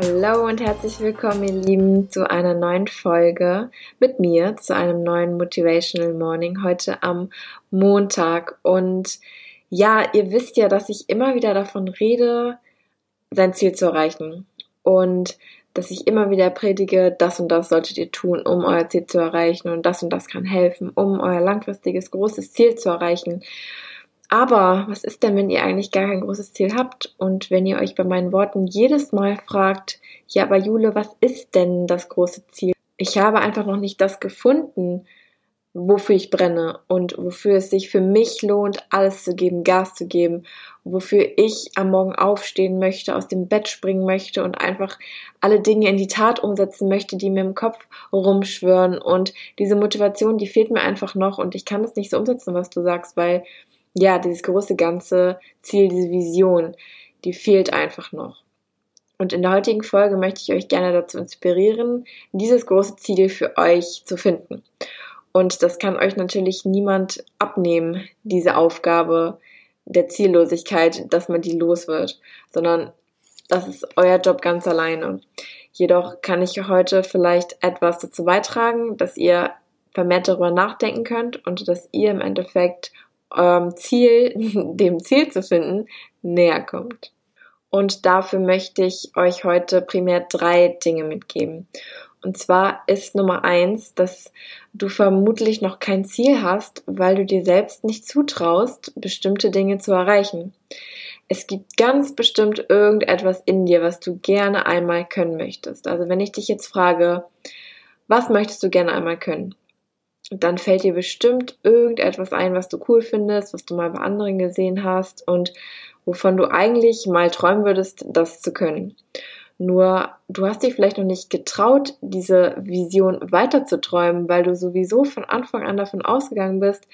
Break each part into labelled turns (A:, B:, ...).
A: Hallo und herzlich willkommen, ihr Lieben, zu einer neuen Folge mit mir, zu einem neuen Motivational Morning heute am Montag. Und ja, ihr wisst ja, dass ich immer wieder davon rede, sein Ziel zu erreichen. Und dass ich immer wieder predige, das und das solltet ihr tun, um euer Ziel zu erreichen. Und das und das kann helfen, um euer langfristiges, großes Ziel zu erreichen. Aber was ist denn, wenn ihr eigentlich gar kein großes Ziel habt und wenn ihr euch bei meinen Worten jedes Mal fragt, ja, aber Jule, was ist denn das große Ziel? Ich habe einfach noch nicht das gefunden, wofür ich brenne und wofür es sich für mich lohnt, alles zu geben, Gas zu geben, wofür ich am Morgen aufstehen möchte, aus dem Bett springen möchte und einfach alle Dinge in die Tat umsetzen möchte, die mir im Kopf rumschwören und diese Motivation, die fehlt mir einfach noch und ich kann das nicht so umsetzen, was du sagst, weil ja, dieses große ganze Ziel, diese Vision, die fehlt einfach noch. Und in der heutigen Folge möchte ich euch gerne dazu inspirieren, dieses große Ziel für euch zu finden. Und das kann euch natürlich niemand abnehmen, diese Aufgabe der Ziellosigkeit, dass man die los wird, sondern das ist euer Job ganz alleine. Jedoch kann ich heute vielleicht etwas dazu beitragen, dass ihr vermehrt darüber nachdenken könnt und dass ihr im Endeffekt eurem Ziel, dem Ziel zu finden, näher kommt. Und dafür möchte ich euch heute primär drei Dinge mitgeben. Und zwar ist Nummer eins, dass du vermutlich noch kein Ziel hast, weil du dir selbst nicht zutraust, bestimmte Dinge zu erreichen. Es gibt ganz bestimmt irgendetwas in dir, was du gerne einmal können möchtest. Also wenn ich dich jetzt frage, was möchtest du gerne einmal können? Dann fällt dir bestimmt irgendetwas ein, was du cool findest, was du mal bei anderen gesehen hast und wovon du eigentlich mal träumen würdest, das zu können. Nur du hast dich vielleicht noch nicht getraut, diese Vision weiter zu träumen, weil du sowieso von Anfang an davon ausgegangen bist,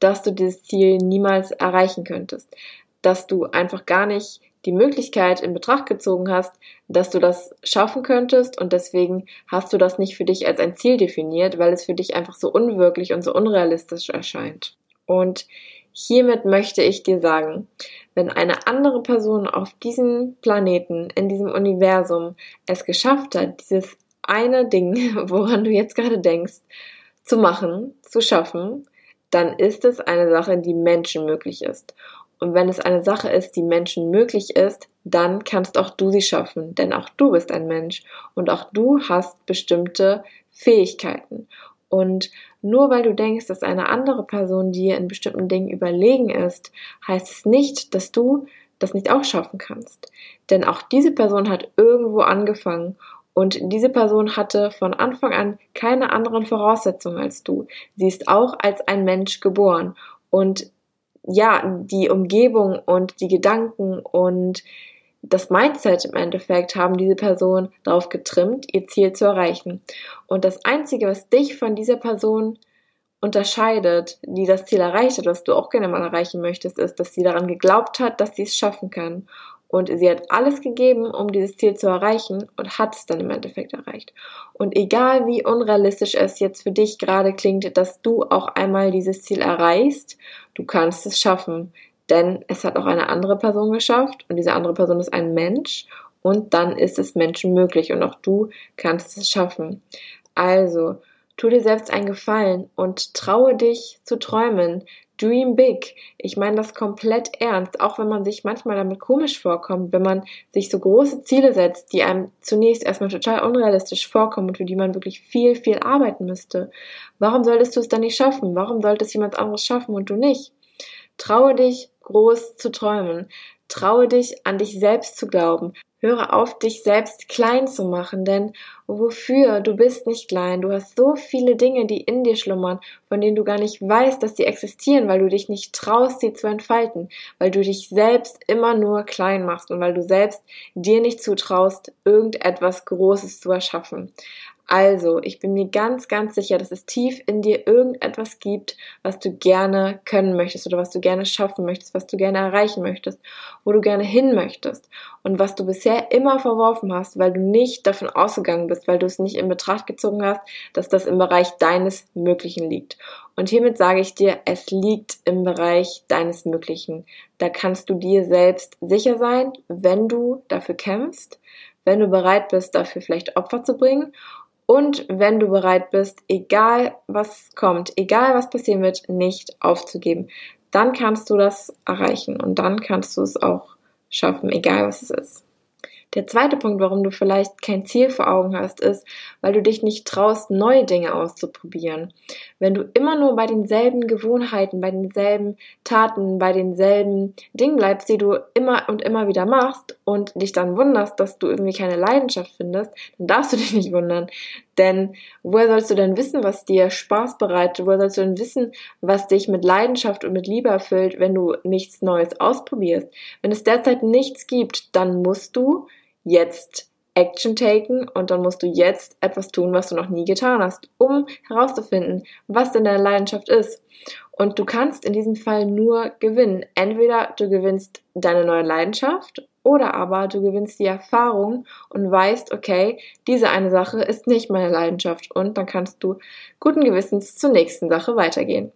A: dass du dieses Ziel niemals erreichen könntest. Dass du einfach gar nicht die Möglichkeit in Betracht gezogen hast, dass du das schaffen könntest und deswegen hast du das nicht für dich als ein Ziel definiert, weil es für dich einfach so unwirklich und so unrealistisch erscheint. Und hiermit möchte ich dir sagen, wenn eine andere Person auf diesem Planeten, in diesem Universum es geschafft hat, dieses eine Ding, woran du jetzt gerade denkst, zu machen, zu schaffen, dann ist es eine Sache, die Menschen möglich ist. Und wenn es eine Sache ist, die Menschen möglich ist, dann kannst auch du sie schaffen, denn auch du bist ein Mensch und auch du hast bestimmte Fähigkeiten. Und nur weil du denkst, dass eine andere Person dir in bestimmten Dingen überlegen ist, heißt es nicht, dass du das nicht auch schaffen kannst. Denn auch diese Person hat irgendwo angefangen und diese Person hatte von Anfang an keine anderen Voraussetzungen als du. Sie ist auch als ein Mensch geboren und ja, die Umgebung und die Gedanken und das Mindset im Endeffekt haben diese Person darauf getrimmt, ihr Ziel zu erreichen. Und das Einzige, was dich von dieser Person unterscheidet, die das Ziel erreicht hat, was du auch gerne mal erreichen möchtest, ist, dass sie daran geglaubt hat, dass sie es schaffen kann. Und sie hat alles gegeben, um dieses Ziel zu erreichen und hat es dann im Endeffekt erreicht. Und egal wie unrealistisch es jetzt für dich gerade klingt, dass du auch einmal dieses Ziel erreichst, du kannst es schaffen. Denn es hat auch eine andere Person geschafft und diese andere Person ist ein Mensch und dann ist es Menschen möglich und auch du kannst es schaffen. Also, tu dir selbst einen Gefallen und traue dich zu träumen. Dream big. Ich meine das komplett ernst, auch wenn man sich manchmal damit komisch vorkommt, wenn man sich so große Ziele setzt, die einem zunächst erstmal total unrealistisch vorkommen und für die man wirklich viel, viel arbeiten müsste. Warum solltest du es dann nicht schaffen? Warum sollte es jemand anderes schaffen und du nicht? Traue dich, groß zu träumen. Traue dich, an dich selbst zu glauben. Höre auf, dich selbst klein zu machen, denn wofür? Du bist nicht klein. Du hast so viele Dinge, die in dir schlummern, von denen du gar nicht weißt, dass sie existieren, weil du dich nicht traust, sie zu entfalten, weil du dich selbst immer nur klein machst und weil du selbst dir nicht zutraust, irgendetwas Großes zu erschaffen. Also, ich bin mir ganz, ganz sicher, dass es tief in dir irgendetwas gibt, was du gerne können möchtest oder was du gerne schaffen möchtest, was du gerne erreichen möchtest, wo du gerne hin möchtest und was du bisher immer verworfen hast, weil du nicht davon ausgegangen bist, weil du es nicht in Betracht gezogen hast, dass das im Bereich deines Möglichen liegt. Und hiermit sage ich dir, es liegt im Bereich deines Möglichen. Da kannst du dir selbst sicher sein, wenn du dafür kämpfst, wenn du bereit bist, dafür vielleicht Opfer zu bringen und wenn du bereit bist, egal was kommt, egal was passieren wird, nicht aufzugeben, dann kannst du das erreichen und dann kannst du es auch schaffen, egal was es ist. Der zweite Punkt, warum du vielleicht kein Ziel vor Augen hast, ist, weil du dich nicht traust, neue Dinge auszuprobieren. Wenn du immer nur bei denselben Gewohnheiten, bei denselben Taten, bei denselben Dingen bleibst, die du immer und immer wieder machst und dich dann wunderst, dass du irgendwie keine Leidenschaft findest, dann darfst du dich nicht wundern. Denn woher sollst du denn wissen, was dir Spaß bereitet? Woher sollst du denn wissen, was dich mit Leidenschaft und mit Liebe erfüllt, wenn du nichts Neues ausprobierst? Wenn es derzeit nichts gibt, dann musst du jetzt Action taken und dann musst du jetzt etwas tun, was du noch nie getan hast, um herauszufinden, was denn deine Leidenschaft ist. Und du kannst in diesem Fall nur gewinnen. Entweder du gewinnst deine neue Leidenschaft oder aber du gewinnst die Erfahrung und weißt, okay, diese eine Sache ist nicht meine Leidenschaft und dann kannst du guten Gewissens zur nächsten Sache weitergehen.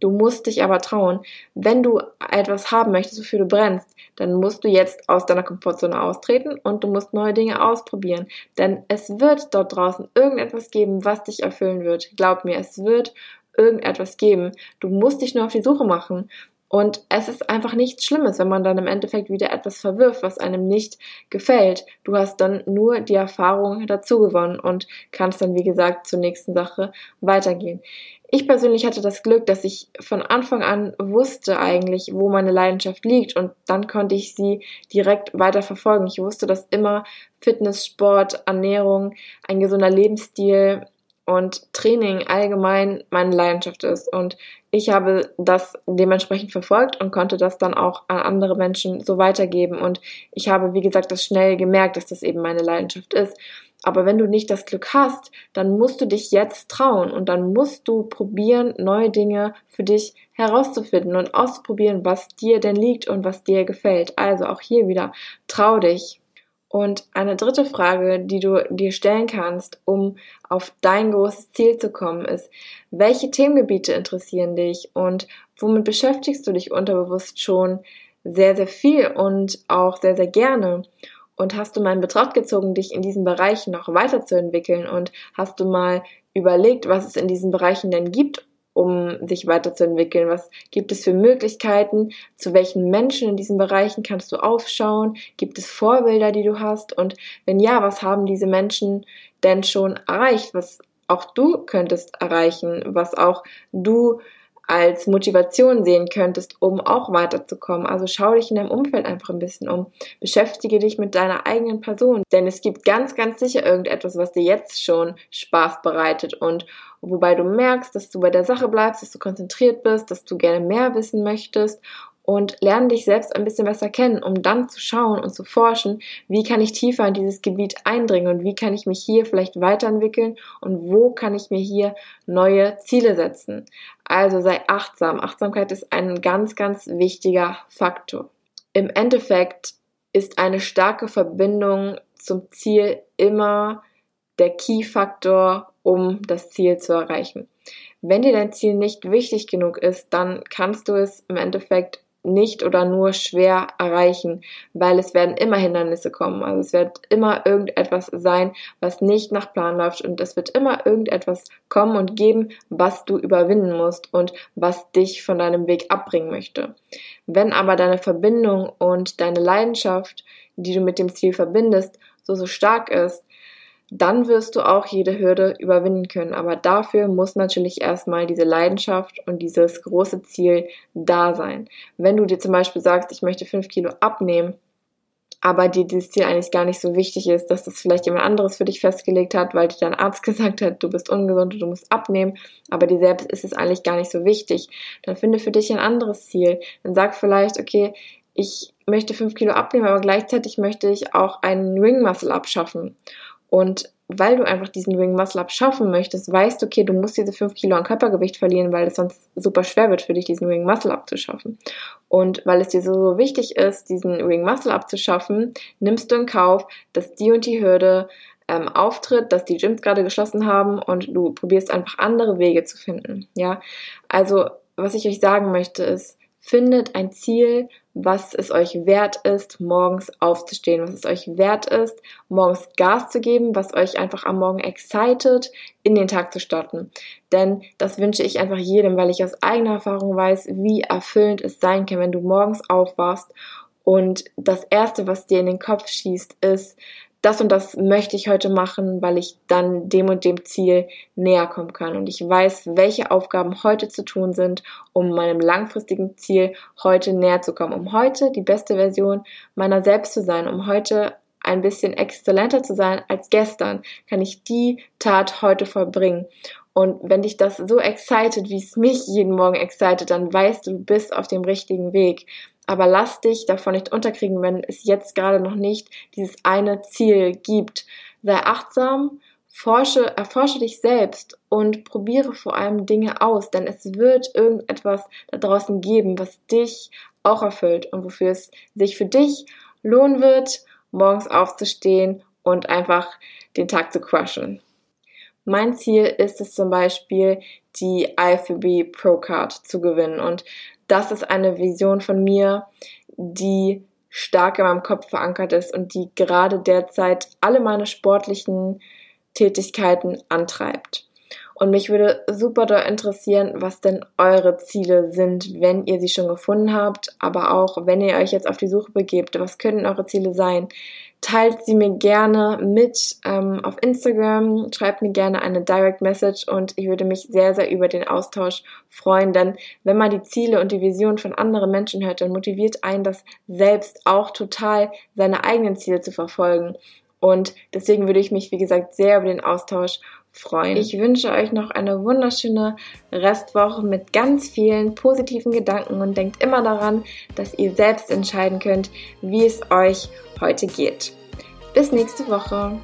A: Du musst dich aber trauen. Wenn du etwas haben möchtest, wofür du brennst, dann musst du jetzt aus deiner Komfortzone austreten und du musst neue Dinge ausprobieren. Denn es wird dort draußen irgendetwas geben, was dich erfüllen wird. Glaub mir, es wird irgendetwas geben. Du musst dich nur auf die Suche machen. Und es ist einfach nichts Schlimmes, wenn man dann im Endeffekt wieder etwas verwirft, was einem nicht gefällt. Du hast dann nur die Erfahrung dazu gewonnen und kannst dann, wie gesagt, zur nächsten Sache weitergehen. Ich persönlich hatte das Glück, dass ich von Anfang an wusste eigentlich, wo meine Leidenschaft liegt und dann konnte ich sie direkt weiter verfolgen. Ich wusste, dass immer Fitness, Sport, Ernährung, ein gesunder Lebensstil und Training allgemein meine Leidenschaft ist. Und ich habe das dementsprechend verfolgt und konnte das dann auch an andere Menschen so weitergeben. Und ich habe, wie gesagt, das schnell gemerkt, dass das eben meine Leidenschaft ist. Aber wenn du nicht das Glück hast, dann musst du dich jetzt trauen und dann musst du probieren, neue Dinge für dich herauszufinden und auszuprobieren, was dir denn liegt und was dir gefällt. Also auch hier wieder, trau dich. Und eine dritte Frage, die du dir stellen kannst, um auf dein großes Ziel zu kommen, ist, welche Themengebiete interessieren dich und womit beschäftigst du dich unterbewusst schon sehr, sehr viel und auch sehr, sehr gerne? Und hast du mal in Betracht gezogen, dich in diesen Bereichen noch weiterzuentwickeln? Und hast du mal überlegt, was es in diesen Bereichen denn gibt, um sich weiterzuentwickeln? Was gibt es für Möglichkeiten? Zu welchen Menschen in diesen Bereichen kannst du aufschauen? Gibt es Vorbilder, die du hast? Und wenn ja, was haben diese Menschen denn schon erreicht? Was auch du könntest erreichen? Was auch du als Motivation sehen könntest, um auch weiterzukommen. Also schau dich in deinem Umfeld einfach ein bisschen um. Beschäftige dich mit deiner eigenen Person, denn es gibt ganz, ganz sicher irgendetwas, was dir jetzt schon Spaß bereitet und wobei du merkst, dass du bei der Sache bleibst, dass du konzentriert bist, dass du gerne mehr wissen möchtest und lerne dich selbst ein bisschen besser kennen, um dann zu schauen und zu forschen, wie kann ich tiefer in dieses Gebiet eindringen und wie kann ich mich hier vielleicht weiterentwickeln und wo kann ich mir hier neue Ziele setzen. Also sei achtsam. Achtsamkeit ist ein ganz, ganz wichtiger Faktor. Im Endeffekt ist eine starke Verbindung zum Ziel immer der Key-Faktor, um das Ziel zu erreichen. Wenn dir dein Ziel nicht wichtig genug ist, dann kannst du es im Endeffekt nicht oder nur schwer erreichen, weil es werden immer Hindernisse kommen. Also es wird immer irgendetwas sein, was nicht nach Plan läuft und es wird immer irgendetwas kommen und geben, was du überwinden musst und was dich von deinem Weg abbringen möchte. Wenn aber deine Verbindung und deine Leidenschaft, die du mit dem Ziel verbindest, so so stark ist, dann wirst du auch jede Hürde überwinden können. Aber dafür muss natürlich erstmal diese Leidenschaft und dieses große Ziel da sein. Wenn du dir zum Beispiel sagst, ich möchte fünf Kilo abnehmen, aber dir dieses Ziel eigentlich gar nicht so wichtig ist, dass das vielleicht jemand anderes für dich festgelegt hat, weil dir dein Arzt gesagt hat, du bist ungesund und du musst abnehmen, aber dir selbst ist es eigentlich gar nicht so wichtig, dann finde für dich ein anderes Ziel. Dann sag vielleicht, okay, ich möchte fünf Kilo abnehmen, aber gleichzeitig möchte ich auch einen Ring abschaffen. Und weil du einfach diesen Ring Muscle Up schaffen möchtest, weißt du, okay, du musst diese 5 Kilo an Körpergewicht verlieren, weil es sonst super schwer wird für dich, diesen Ring Muscle Up zu schaffen. Und weil es dir so, so wichtig ist, diesen Ring Muscle Up zu schaffen, nimmst du in Kauf, dass die und die Hürde ähm, auftritt, dass die Gyms gerade geschlossen haben und du probierst einfach andere Wege zu finden. Ja, also was ich euch sagen möchte ist, findet ein Ziel, was es euch wert ist, morgens aufzustehen, was es euch wert ist, morgens Gas zu geben, was euch einfach am Morgen excited, in den Tag zu starten. Denn das wünsche ich einfach jedem, weil ich aus eigener Erfahrung weiß, wie erfüllend es sein kann, wenn du morgens aufwachst und das erste, was dir in den Kopf schießt, ist, das und das möchte ich heute machen, weil ich dann dem und dem Ziel näher kommen kann. Und ich weiß, welche Aufgaben heute zu tun sind, um meinem langfristigen Ziel heute näher zu kommen, um heute die beste Version meiner selbst zu sein, um heute ein bisschen exzellenter zu sein als gestern, kann ich die Tat heute vollbringen. Und wenn dich das so excited, wie es mich jeden Morgen excited, dann weißt du, du bist auf dem richtigen Weg. Aber lass dich davon nicht unterkriegen, wenn es jetzt gerade noch nicht dieses eine Ziel gibt. Sei achtsam, forsche, erforsche dich selbst und probiere vor allem Dinge aus, denn es wird irgendetwas da draußen geben, was dich auch erfüllt und wofür es sich für dich lohnen wird, morgens aufzustehen und einfach den Tag zu crushen. Mein Ziel ist es zum Beispiel, die IFBB Pro Card zu gewinnen und das ist eine Vision von mir, die stark in meinem Kopf verankert ist und die gerade derzeit alle meine sportlichen Tätigkeiten antreibt. Und mich würde super da interessieren, was denn eure Ziele sind, wenn ihr sie schon gefunden habt, aber auch wenn ihr euch jetzt auf die Suche begebt. Was können eure Ziele sein? Teilt sie mir gerne mit ähm, auf Instagram, schreibt mir gerne eine Direct Message und ich würde mich sehr, sehr über den Austausch freuen, denn wenn man die Ziele und die Vision von anderen Menschen hört, dann motiviert einen das selbst auch total, seine eigenen Ziele zu verfolgen. Und deswegen würde ich mich, wie gesagt, sehr über den Austausch freuen. Ich wünsche euch noch eine wunderschöne Restwoche mit ganz vielen positiven Gedanken und denkt immer daran, dass ihr selbst entscheiden könnt, wie es euch heute geht. Bis nächste Woche.